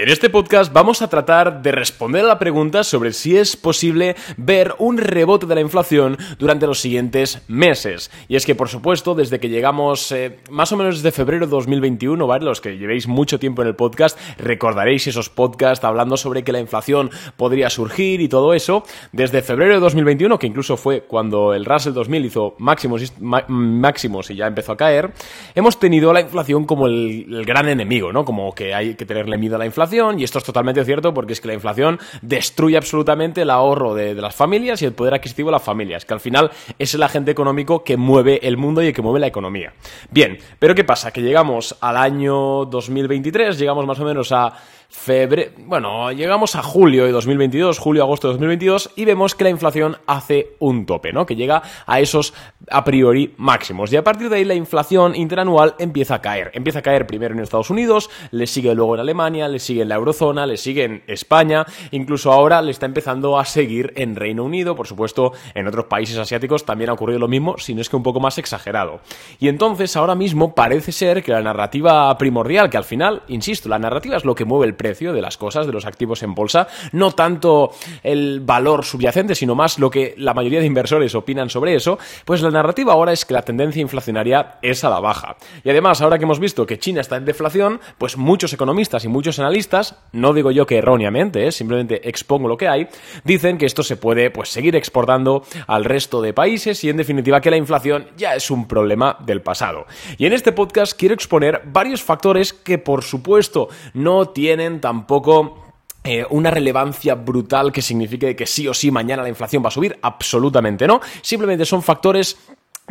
En este podcast vamos a tratar de responder a la pregunta sobre si es posible ver un rebote de la inflación durante los siguientes meses. Y es que, por supuesto, desde que llegamos eh, más o menos desde febrero de 2021, ¿vale? Los que llevéis mucho tiempo en el podcast, recordaréis esos podcasts hablando sobre que la inflación podría surgir y todo eso. Desde febrero de 2021, que incluso fue cuando el Russell 2000 hizo máximos, máximos y ya empezó a caer, hemos tenido la inflación como el, el gran enemigo, ¿no? Como que hay que tenerle miedo a la inflación y esto es totalmente cierto porque es que la inflación destruye absolutamente el ahorro de, las familias y el poder adquisitivo de las familias, que al final es el agente económico que mueve el mundo y que mueve la economía. Bien, pero ¿qué pasa? Que llegamos al año 2023, llegamos más o menos a febrero, bueno, llegamos a julio de 2022, julio-agosto de 2022, y vemos que la inflación hace un tope, ¿no? Que llega a esos a priori máximos. Y a partir de ahí la inflación interanual empieza a caer. Empieza a caer primero en Estados Unidos, le sigue luego en Alemania, le sigue en la eurozona, le sigue en España, incluso ahora le está empezando a seguir en Reino Unido, por supuesto, en otros países asiáticos también ha ocurrido lo mismo, si no es que un poco más exagerado. Y entonces ahora mismo parece ser que la narrativa primordial, que al final, insisto, la narrativa es lo que mueve el precio de las cosas, de los activos en bolsa, no tanto el valor subyacente, sino más lo que la mayoría de inversores opinan sobre eso, pues la narrativa ahora es que la tendencia inflacionaria es a la baja. Y además, ahora que hemos visto que China está en deflación, pues muchos economistas y muchos analistas, no digo yo que erróneamente, ¿eh? simplemente expongo lo que hay, dicen que esto se puede pues seguir exportando al resto de países y en definitiva que la inflación ya es un problema del pasado. Y en este podcast quiero exponer varios factores que por supuesto no tienen tampoco eh, una relevancia brutal que signifique que sí o sí mañana la inflación va a subir, absolutamente no. Simplemente son factores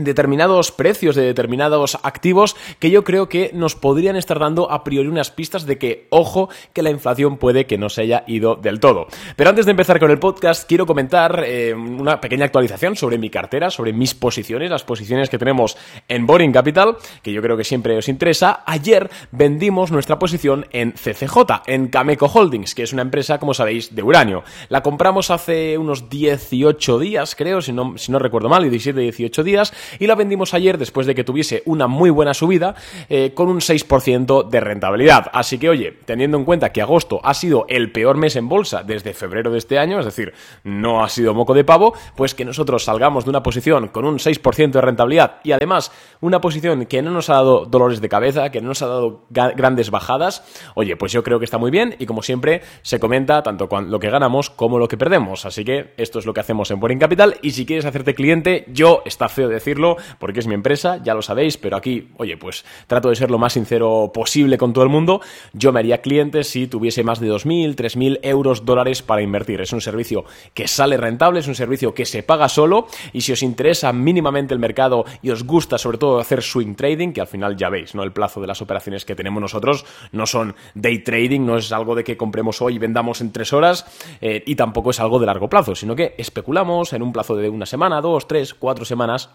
determinados precios de determinados activos que yo creo que nos podrían estar dando a priori unas pistas de que, ojo, que la inflación puede que no se haya ido del todo. Pero antes de empezar con el podcast, quiero comentar eh, una pequeña actualización sobre mi cartera, sobre mis posiciones, las posiciones que tenemos en Boring Capital, que yo creo que siempre os interesa. Ayer vendimos nuestra posición en CCJ, en Cameco Holdings, que es una empresa, como sabéis, de uranio. La compramos hace unos 18 días, creo, si no, si no recuerdo mal, 17-18 días, y la vendimos ayer después de que tuviese una muy buena subida eh, con un 6% de rentabilidad. Así que oye, teniendo en cuenta que agosto ha sido el peor mes en bolsa desde febrero de este año, es decir, no ha sido moco de pavo, pues que nosotros salgamos de una posición con un 6% de rentabilidad y además una posición que no nos ha dado dolores de cabeza, que no nos ha dado grandes bajadas, oye, pues yo creo que está muy bien y como siempre se comenta tanto lo que ganamos como lo que perdemos. Así que esto es lo que hacemos en Boring Capital y si quieres hacerte cliente, yo está feo decirlo, porque es mi empresa, ya lo sabéis, pero aquí, oye, pues trato de ser lo más sincero posible con todo el mundo. Yo me haría cliente si tuviese más de 2.000, 3.000 euros dólares para invertir. Es un servicio que sale rentable, es un servicio que se paga solo y si os interesa mínimamente el mercado y os gusta sobre todo hacer swing trading, que al final ya veis, ¿no? El plazo de las operaciones que tenemos nosotros no son day trading, no es algo de que compremos hoy y vendamos en tres horas eh, y tampoco es algo de largo plazo, sino que especulamos en un plazo de una semana, dos, tres, cuatro semanas,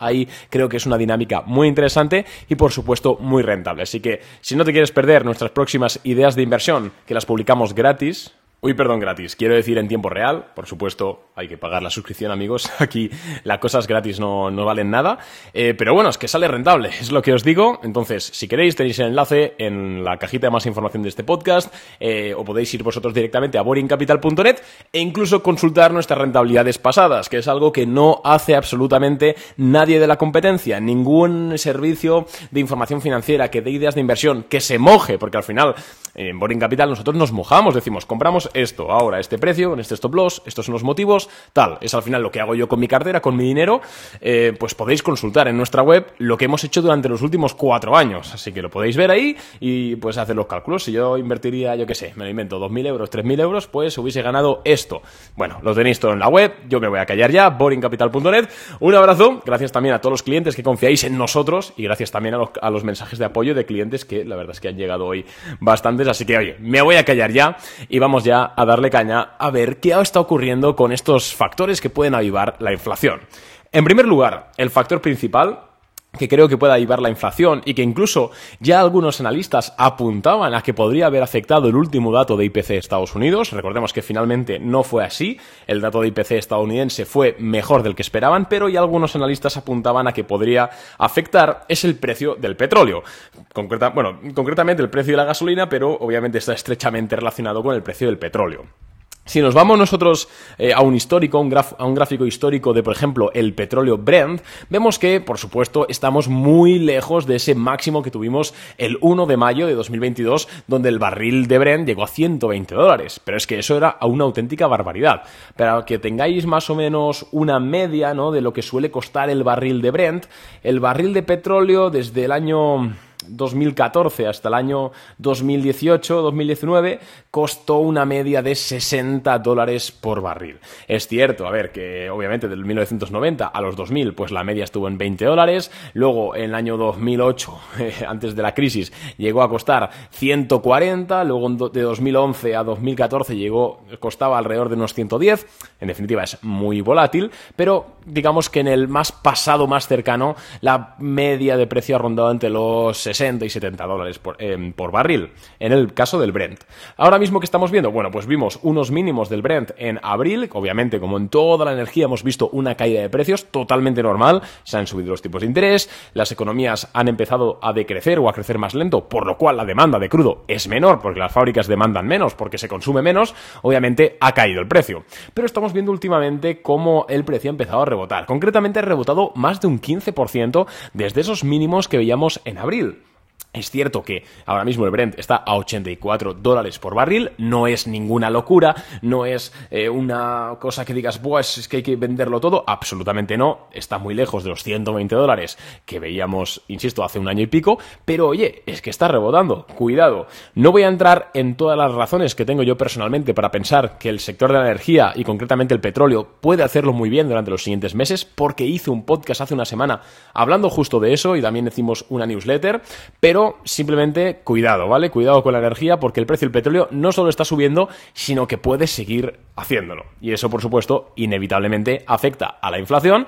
creo que es una dinámica muy interesante y por supuesto muy rentable. Así que si no te quieres perder nuestras próximas ideas de inversión, que las publicamos gratis, Uy, perdón, gratis. Quiero decir en tiempo real. Por supuesto, hay que pagar la suscripción, amigos. Aquí las cosas gratis no, no valen nada. Eh, pero bueno, es que sale rentable, es lo que os digo. Entonces, si queréis, tenéis el enlace en la cajita de más información de este podcast. Eh, o podéis ir vosotros directamente a boringcapital.net e incluso consultar nuestras rentabilidades pasadas, que es algo que no hace absolutamente nadie de la competencia. Ningún servicio de información financiera que dé ideas de inversión, que se moje, porque al final en Boring Capital nosotros nos mojamos, decimos, compramos esto, ahora este precio, con este stop loss, estos son los motivos, tal. Es al final lo que hago yo con mi cartera, con mi dinero, eh, pues podéis consultar en nuestra web lo que hemos hecho durante los últimos cuatro años. Así que lo podéis ver ahí y pues hacer los cálculos. Si yo invertiría, yo qué sé, me lo invento, 2.000 euros, 3.000 euros, pues hubiese ganado esto. Bueno, lo tenéis todo en la web, yo me voy a callar ya, boringcapital.net. Un abrazo, gracias también a todos los clientes que confiáis en nosotros y gracias también a los, a los mensajes de apoyo de clientes que la verdad es que han llegado hoy bastante así que oye, me voy a callar ya y vamos ya a darle caña a ver qué está ocurriendo con estos factores que pueden avivar la inflación. En primer lugar, el factor principal que creo que pueda llevar la inflación y que incluso ya algunos analistas apuntaban a que podría haber afectado el último dato de IPC de Estados Unidos. Recordemos que finalmente no fue así. El dato de IPC estadounidense fue mejor del que esperaban, pero ya algunos analistas apuntaban a que podría afectar es el precio del petróleo. bueno, concretamente el precio de la gasolina, pero obviamente está estrechamente relacionado con el precio del petróleo. Si nos vamos nosotros eh, a un histórico, a un gráfico histórico de, por ejemplo, el petróleo Brent, vemos que, por supuesto, estamos muy lejos de ese máximo que tuvimos el 1 de mayo de 2022, donde el barril de Brent llegó a 120 dólares. Pero es que eso era una auténtica barbaridad. Para que tengáis más o menos una media ¿no? de lo que suele costar el barril de Brent, el barril de petróleo desde el año 2014 hasta el año 2018-2019 costó una media de 60 dólares por barril. Es cierto, a ver, que obviamente del 1990 a los 2000 pues la media estuvo en 20 dólares, luego en el año 2008, antes de la crisis, llegó a costar 140, luego de 2011 a 2014 llegó, costaba alrededor de unos 110, en definitiva es muy volátil, pero digamos que en el más pasado, más cercano, la media de precio ha rondado entre los 60 y 70 dólares em, por, barril, en el caso del Brent. Ahora mismo que estamos viendo, bueno, pues vimos unos mínimos del Brent en abril, obviamente como en toda la energía hemos visto una caída de precios totalmente normal, se han subido los tipos de interés, las economías han empezado a decrecer o a crecer más lento, por lo cual la demanda de crudo es menor, porque las fábricas demandan menos, porque se consume menos, obviamente ha caído el precio. Pero estamos viendo últimamente cómo el precio ha empezado a rebotar. Concretamente ha rebotado más de un 15% desde esos mínimos que veíamos en abril. Es cierto que ahora mismo el Brent está a 84 dólares por barril, no es ninguna locura, no es eh, una cosa que digas, pues es que hay que venderlo todo, absolutamente no, está muy lejos de los 120 dólares que veíamos, insisto, hace un año y pico, pero oye, es que está rebotando, cuidado. No voy a entrar en todas las razones que tengo yo personalmente para pensar que el sector de la energía y concretamente el petróleo puede hacerlo muy bien durante los siguientes meses, porque hice un podcast hace una semana hablando justo de eso y también hicimos una newsletter, pero simplemente cuidado, ¿vale? Cuidado con la energía porque el precio del petróleo no solo está subiendo, sino que puede seguir haciéndolo. Y eso, por supuesto, inevitablemente afecta a la inflación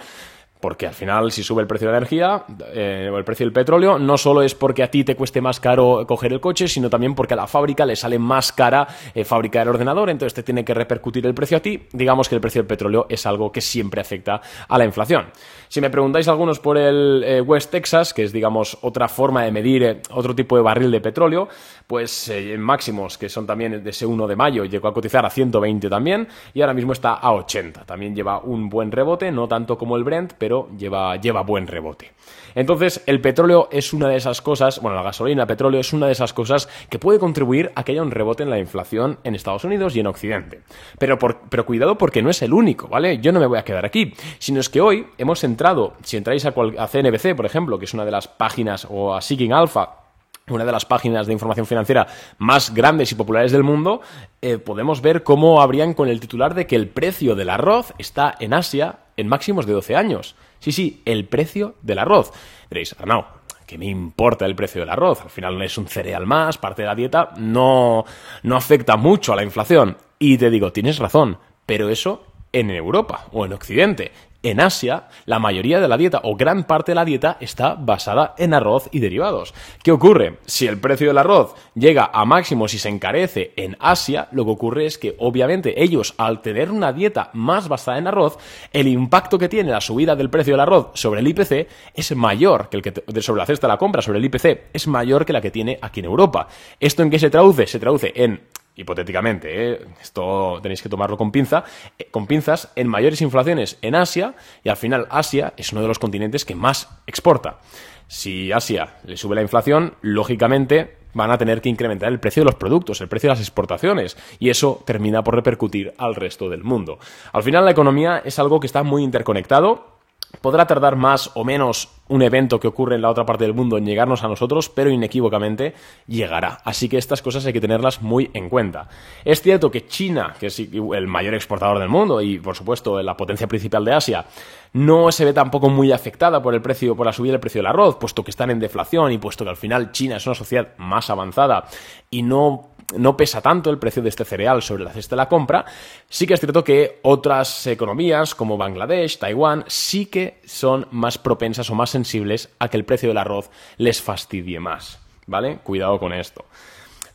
porque al final, si sube el precio de la energía eh, o el precio del petróleo, no solo es porque a ti te cueste más caro coger el coche, sino también porque a la fábrica le sale más cara eh, fabricar el ordenador, entonces te tiene que repercutir el precio a ti. Digamos que el precio del petróleo es algo que siempre afecta a la inflación. Si me preguntáis algunos por el eh, West Texas, que es, digamos, otra forma de medir otro tipo de barril de petróleo, pues máximos, que son también de ese 1 de mayo, llegó a cotizar a 120 también, y ahora mismo está a 80. También lleva un buen rebote, no tanto como el Brent, pero lleva, lleva buen rebote. Entonces, el petróleo es una de esas cosas, bueno, la gasolina, el petróleo es una de esas cosas que puede contribuir a que haya un rebote en la inflación en Estados Unidos y en Occidente. Pero, pero cuidado porque no es el único, ¿vale? Yo no me voy a quedar aquí, sino es que hoy hemos entrado, si entráis a, a CNBC, por ejemplo, que es una de las páginas, o a Seeking Alpha, una de las páginas de información financiera más grandes y populares del mundo, eh, podemos ver cómo habrían con el titular de que el precio del arroz está en Asia en máximos de 12 años. Sí, sí, el precio del arroz. Diréis, Arnau, ¿qué me importa el precio del arroz? Al final es un cereal más, parte de la dieta, no, no afecta mucho a la inflación. Y te digo, tienes razón, pero eso en Europa o en Occidente. En Asia, la mayoría de la dieta o gran parte de la dieta está basada en arroz y derivados. ¿Qué ocurre? Si el precio del arroz llega a máximos y se encarece en Asia, lo que ocurre es que obviamente ellos al tener una dieta más basada en arroz, el impacto que tiene la subida del precio del arroz sobre el IPC es mayor que el que sobre la cesta de la compra sobre el IPC es mayor que la que tiene aquí en Europa. ¿Esto en qué se traduce? Se traduce en hipotéticamente, ¿eh? esto tenéis que tomarlo con, pinza, eh, con pinzas, en mayores inflaciones en Asia y al final Asia es uno de los continentes que más exporta. Si Asia le sube la inflación, lógicamente van a tener que incrementar el precio de los productos, el precio de las exportaciones, y eso termina por repercutir al resto del mundo. Al final la economía es algo que está muy interconectado Podrá tardar más o menos un evento que ocurre en la otra parte del mundo en llegarnos a nosotros, pero inequívocamente llegará. Así que estas cosas hay que tenerlas muy en cuenta. Es cierto que China, que es el mayor exportador del mundo y por supuesto la potencia principal de Asia, no se ve tampoco muy afectada por el precio, por la subida del precio del arroz, puesto que están en deflación y puesto que al final China es una sociedad más avanzada y no no pesa tanto el precio de este cereal sobre la cesta de la compra, sí que es cierto que otras economías como Bangladesh, Taiwán, sí que son más propensas o más sensibles a que el precio del arroz les fastidie más. ¿Vale? Cuidado con esto.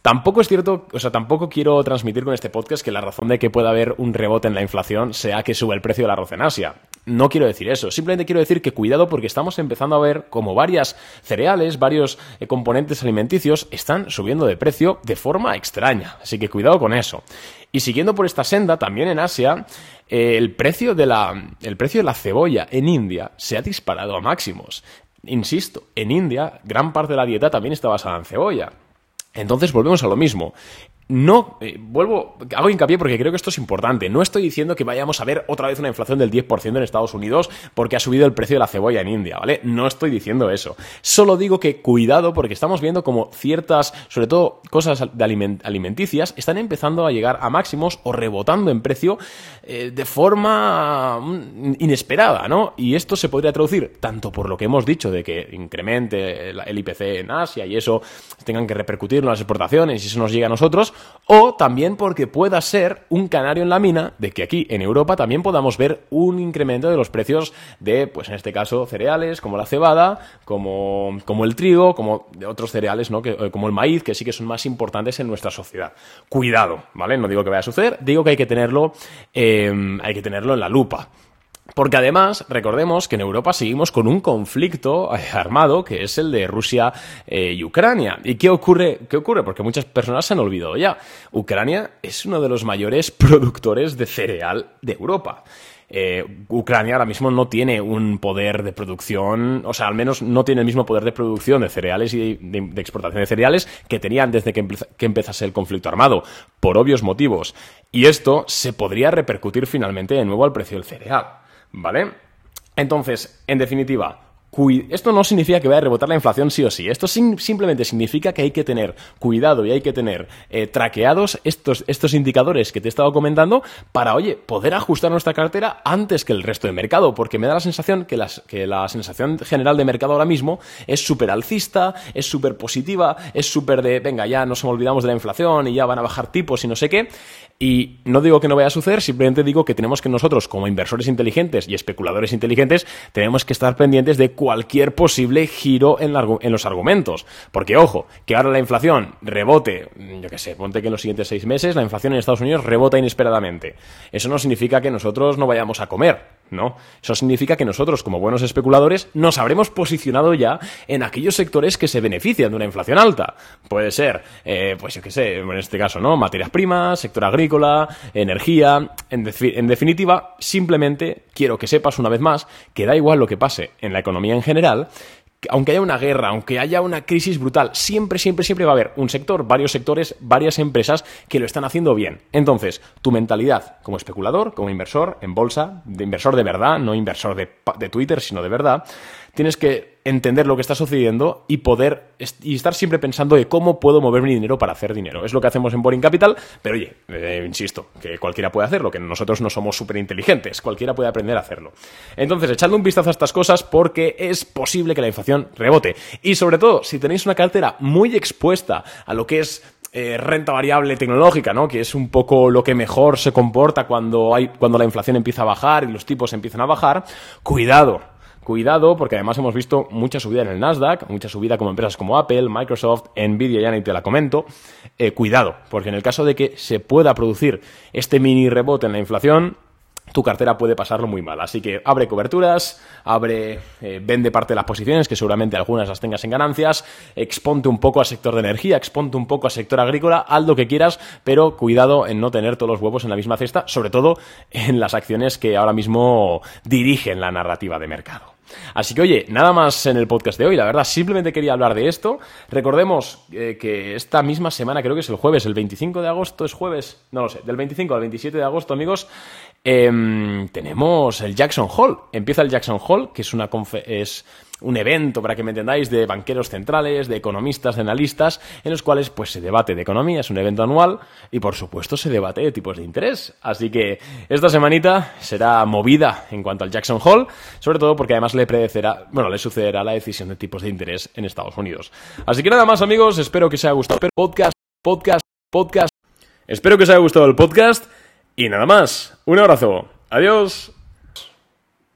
Tampoco es cierto, o sea, tampoco quiero transmitir con este podcast que la razón de que pueda haber un rebote en la inflación sea que sube el precio del arroz en Asia. No quiero decir eso, simplemente quiero decir que cuidado porque estamos empezando a ver como varias cereales, varios eh, componentes alimenticios están subiendo de precio de forma extraña. Así que cuidado con eso. Y siguiendo por esta senda, también en Asia, eh, el, precio de la, el precio de la cebolla en India se ha disparado a máximos. Insisto, en India gran parte de la dieta también está basada en cebolla. Entonces volvemos a lo mismo no, eh, vuelvo, hago hincapié porque creo que esto es importante. No estoy diciendo que vayamos a ver otra vez una inflación del 10% en Estados Unidos porque ha subido el precio de la cebolla en India, ¿vale? No estoy diciendo eso. Solo digo que cuidado porque estamos viendo como ciertas, sobre todo cosas alimenticias, están empezando a llegar a máximos o rebotando en precio eh, de forma mm, inesperada, ¿no? Y esto se podría traducir tanto por lo que hemos dicho de que incremente el IPC en Asia y eso tengan que repercutir las exportaciones y eso nos llega a nosotros, o también porque pueda ser un canario en la mina de que aquí en Europa también podamos ver un incremento de los precios de, pues en este caso, cereales como la cebada, como, como el trigo, como de otros cereales, ¿no? Que, eh, como el maíz, que sí que son más importantes en nuestra sociedad. Cuidado, ¿vale? No digo que vaya a suceder, digo que hay que tenerlo, eh, hay que tenerlo en la lupa. Porque además, recordemos que en Europa seguimos con un conflicto eh, armado que es el de Rusia eh, y Ucrania. ¿Y qué ocurre? ¿Qué ocurre? Porque muchas personas se han olvidado ya. Ucrania es uno de los mayores productores de cereal de Europa. Eh, Ucrania ahora mismo no tiene un poder de producción, o sea, al menos no tiene el mismo poder de producción de cereales y de, exportación de cereales que tenía antes de que, que empezase el conflicto armado, por obvios motivos. Y esto se podría repercutir finalmente de nuevo al precio del cereal. ¿Vale? Entonces, en definitiva, esto no significa que vaya a rebotar la inflación sí o sí. Esto simplemente significa que hay que tener cuidado y hay que tener eh, traqueados estos, estos indicadores que te he estado comentando para, oye, poder ajustar nuestra cartera antes que el resto del mercado. Porque me da la sensación que, que la sensación general de mercado ahora mismo es súper alcista, es súper positiva, es súper de, venga, ya nos olvidamos de la inflación y ya van a bajar tipos y no sé qué. Y no digo que no vaya a suceder, simplemente digo que tenemos que nosotros, como inversores inteligentes y especuladores inteligentes, tenemos que estar pendientes de cualquier posible giro en, los argumentos. Porque, ojo, que ahora la inflación rebote, yo qué sé, ponte que en los siguientes seis meses la inflación en Estados Unidos rebota inesperadamente. Eso no significa que nosotros no vayamos a comer. ¿No? Eso significa que nosotros, como buenos especuladores, nos habremos posicionado ya en aquellos sectores que se benefician de una inflación alta. Puede ser, eh, pues yo qué sé, en este caso, ¿no? Materias primas, sector agrícola, energía. en definitiva, simplemente quiero que sepas una vez más que da igual lo que pase en la economía en general, aunque haya una guerra, aunque haya una crisis brutal, siempre, siempre, siempre va a haber un sector, varios sectores, varias empresas que lo están haciendo bien. Entonces, tu mentalidad como especulador, como inversor en bolsa, de inversor de verdad, no inversor de, de Twitter, sino de verdad, tienes que entender lo que está sucediendo y poder y estar siempre pensando de cómo puedo mover mi dinero para hacer dinero. Es lo que hacemos en Boring Capital, pero oye, eh, insisto, que cualquiera puede hacerlo, que nosotros no somos súper inteligentes, cualquiera puede aprender a hacerlo. Entonces, echadle un vistazo a estas cosas porque es posible que la inflación rebote. Y sobre todo, si tenéis una cartera muy expuesta a lo que es eh, renta variable tecnológica, ¿no? Que es un poco lo que mejor se comporta cuando hay, cuando la inflación empieza a bajar y los tipos empiezan a bajar. Cuidado, Cuidado, porque además hemos visto mucha subida en el Nasdaq, mucha subida como empresas como Apple, Microsoft, Nvidia, ya ni te la comento. Eh, cuidado, porque en el caso de que se pueda producir este mini rebote en la inflación, tu cartera puede pasarlo muy mal. Así que abre coberturas, abre, eh, vende parte de las posiciones, que seguramente algunas las tengas en ganancias, exponte un poco al sector de energía, exponte un poco al sector agrícola, haz lo que quieras, pero cuidado en no tener todos los huevos en la misma cesta, sobre todo en las acciones que ahora mismo dirigen la narrativa de mercado. Así que oye, nada más en el podcast de hoy, la verdad, simplemente quería hablar de esto. Recordemos eh, que esta misma semana, creo que es el jueves, el 25 de agosto es jueves, no lo sé, del 25 al 27 de agosto, amigos, em, tenemos el Jackson Hall. Empieza el Jackson Hall, que es una es un evento, para que me entendáis, de banqueros centrales, de economistas, de analistas, en los cuales pues se debate de economía, es un evento anual y por supuesto se debate de tipos de interés. Así que esta semanita será movida en cuanto al Jackson Hole, sobre todo porque además le predecerá, bueno, le sucederá la decisión de tipos de interés en Estados Unidos. Así que nada más amigos, espero que os haya gustado el podcast, podcast podcast. Espero que os haya gustado el podcast y nada más. Un abrazo. Adiós.